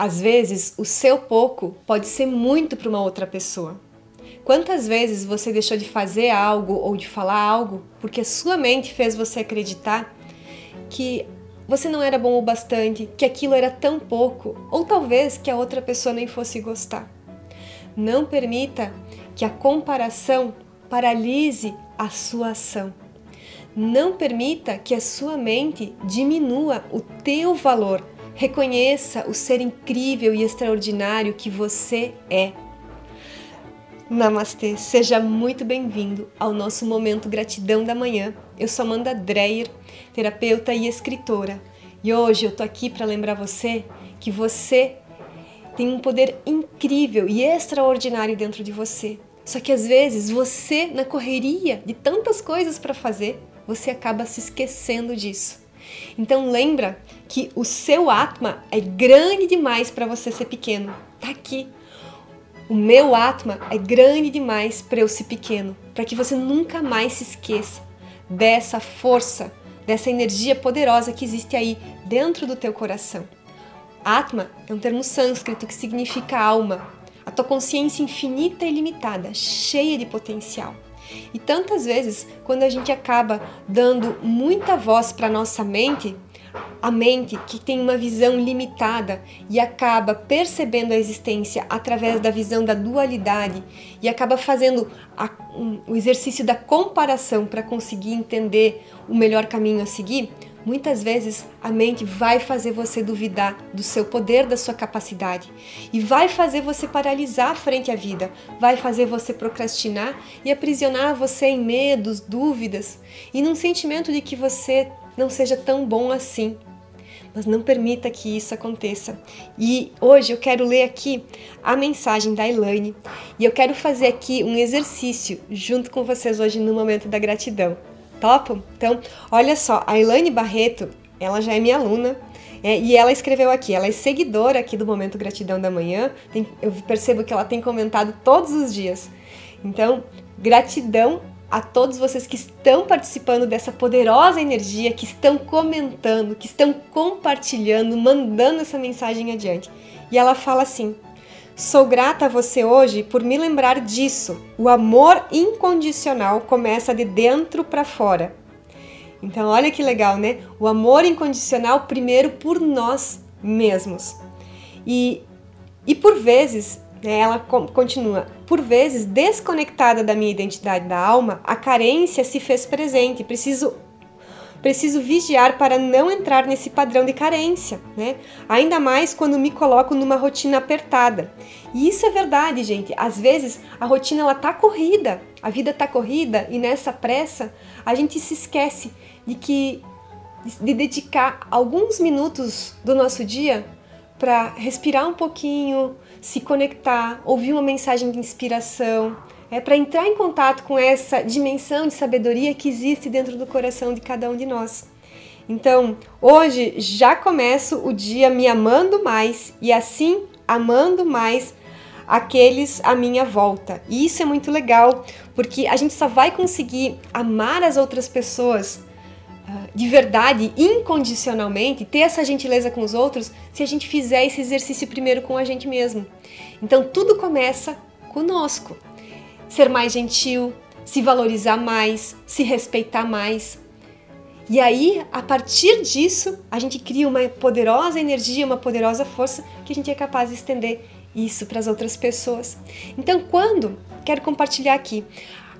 Às vezes, o seu pouco pode ser muito para uma outra pessoa. Quantas vezes você deixou de fazer algo ou de falar algo porque a sua mente fez você acreditar que você não era bom o bastante, que aquilo era tão pouco, ou talvez que a outra pessoa nem fosse gostar. Não permita que a comparação paralise a sua ação. Não permita que a sua mente diminua o teu valor. Reconheça o ser incrível e extraordinário que você é. Namastê, seja muito bem-vindo ao nosso momento Gratidão da Manhã. Eu sou Amanda Dreyer, terapeuta e escritora. E hoje eu tô aqui para lembrar você que você tem um poder incrível e extraordinário dentro de você. Só que às vezes você, na correria de tantas coisas para fazer, você acaba se esquecendo disso. Então lembra que o seu Atma é grande demais para você ser pequeno. Tá aqui o meu Atma é grande demais para eu ser pequeno, para que você nunca mais se esqueça dessa força, dessa energia poderosa que existe aí dentro do teu coração. Atma é um termo sânscrito que significa alma, a tua consciência infinita e limitada, cheia de potencial. E tantas vezes, quando a gente acaba dando muita voz para nossa mente, a mente que tem uma visão limitada e acaba percebendo a existência através da visão da dualidade e acaba fazendo a, um, o exercício da comparação para conseguir entender o melhor caminho a seguir, muitas vezes a mente vai fazer você duvidar do seu poder, da sua capacidade e vai fazer você paralisar frente à vida, vai fazer você procrastinar e aprisionar você em medos, dúvidas e num sentimento de que você não seja tão bom assim. Mas não permita que isso aconteça. E hoje eu quero ler aqui a mensagem da Elaine e eu quero fazer aqui um exercício junto com vocês hoje no momento da gratidão. Topo? Então, olha só, a Elaine Barreto, ela já é minha aluna, é, e ela escreveu aqui, ela é seguidora aqui do Momento Gratidão da Manhã. Tem, eu percebo que ela tem comentado todos os dias. Então, gratidão a todos vocês que estão participando dessa poderosa energia, que estão comentando, que estão compartilhando, mandando essa mensagem adiante. E ela fala assim: Sou grata a você hoje por me lembrar disso. O amor incondicional começa de dentro para fora. Então, olha que legal, né? O amor incondicional primeiro por nós mesmos. E, e por vezes né, ela continua: por vezes, desconectada da minha identidade da alma, a carência se fez presente. Preciso preciso vigiar para não entrar nesse padrão de carência, né? Ainda mais quando me coloco numa rotina apertada. E isso é verdade, gente. Às vezes a rotina ela tá corrida, a vida tá corrida e nessa pressa a gente se esquece de que de dedicar alguns minutos do nosso dia para respirar um pouquinho, se conectar, ouvir uma mensagem de inspiração, é para entrar em contato com essa dimensão de sabedoria que existe dentro do coração de cada um de nós. Então, hoje já começo o dia me amando mais e assim amando mais aqueles à minha volta. E isso é muito legal, porque a gente só vai conseguir amar as outras pessoas de verdade, incondicionalmente, ter essa gentileza com os outros, se a gente fizer esse exercício primeiro com a gente mesmo. Então tudo começa conosco. Ser mais gentil, se valorizar mais, se respeitar mais. E aí, a partir disso, a gente cria uma poderosa energia, uma poderosa força que a gente é capaz de estender isso para as outras pessoas. Então, quando quero compartilhar aqui,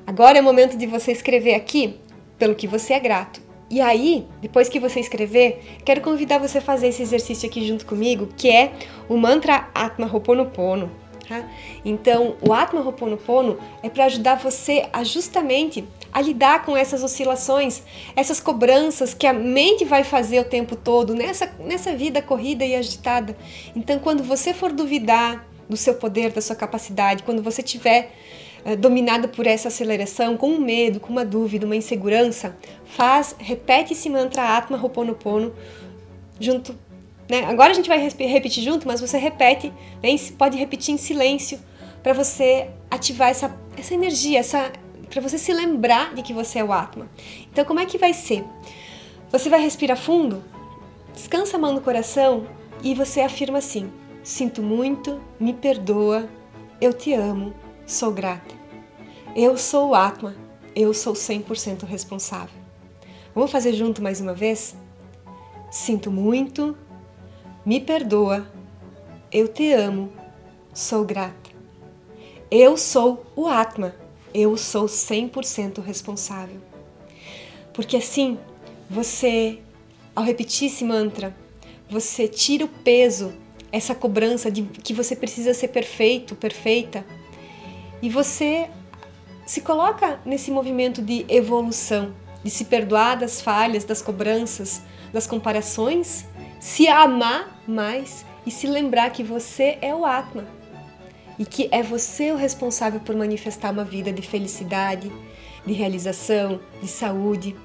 agora é o momento de você escrever aqui pelo que você é grato e aí, depois que você escrever, quero convidar você a fazer esse exercício aqui junto comigo, que é o mantra Atma Ho'oponopono. Tá? Então, o Atma Ho'oponopono é para ajudar você a justamente a lidar com essas oscilações, essas cobranças que a mente vai fazer o tempo todo nessa, nessa vida corrida e agitada. Então, quando você for duvidar do seu poder, da sua capacidade, quando você tiver eh, dominado por essa aceleração, com um medo, com uma dúvida, uma insegurança, faz, repete esse mantra Atma Ho'oponopono junto. Né? Agora a gente vai repetir junto, mas você repete, né? pode repetir em silêncio para você ativar essa, essa energia, essa, para você se lembrar de que você é o Atma. Então, como é que vai ser? Você vai respirar fundo, descansa a mão no coração e você afirma assim: Sinto muito, me perdoa, eu te amo, sou grata. Eu sou o Atma, eu sou 100% responsável. Vamos fazer junto mais uma vez? Sinto muito, me perdoa, eu te amo, sou grata. Eu sou o Atma, eu sou 100% responsável. Porque assim, você, ao repetir esse mantra, você tira o peso, essa cobrança de que você precisa ser perfeito, perfeita, e você se coloca nesse movimento de evolução, de se perdoar das falhas, das cobranças, das comparações, se amar mais e se lembrar que você é o Atma e que é você o responsável por manifestar uma vida de felicidade, de realização, de saúde.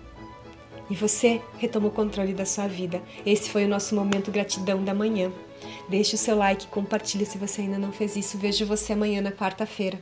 E você retoma o controle da sua vida. Esse foi o nosso momento gratidão da manhã. Deixe o seu like, compartilhe se você ainda não fez isso. Vejo você amanhã na quarta-feira.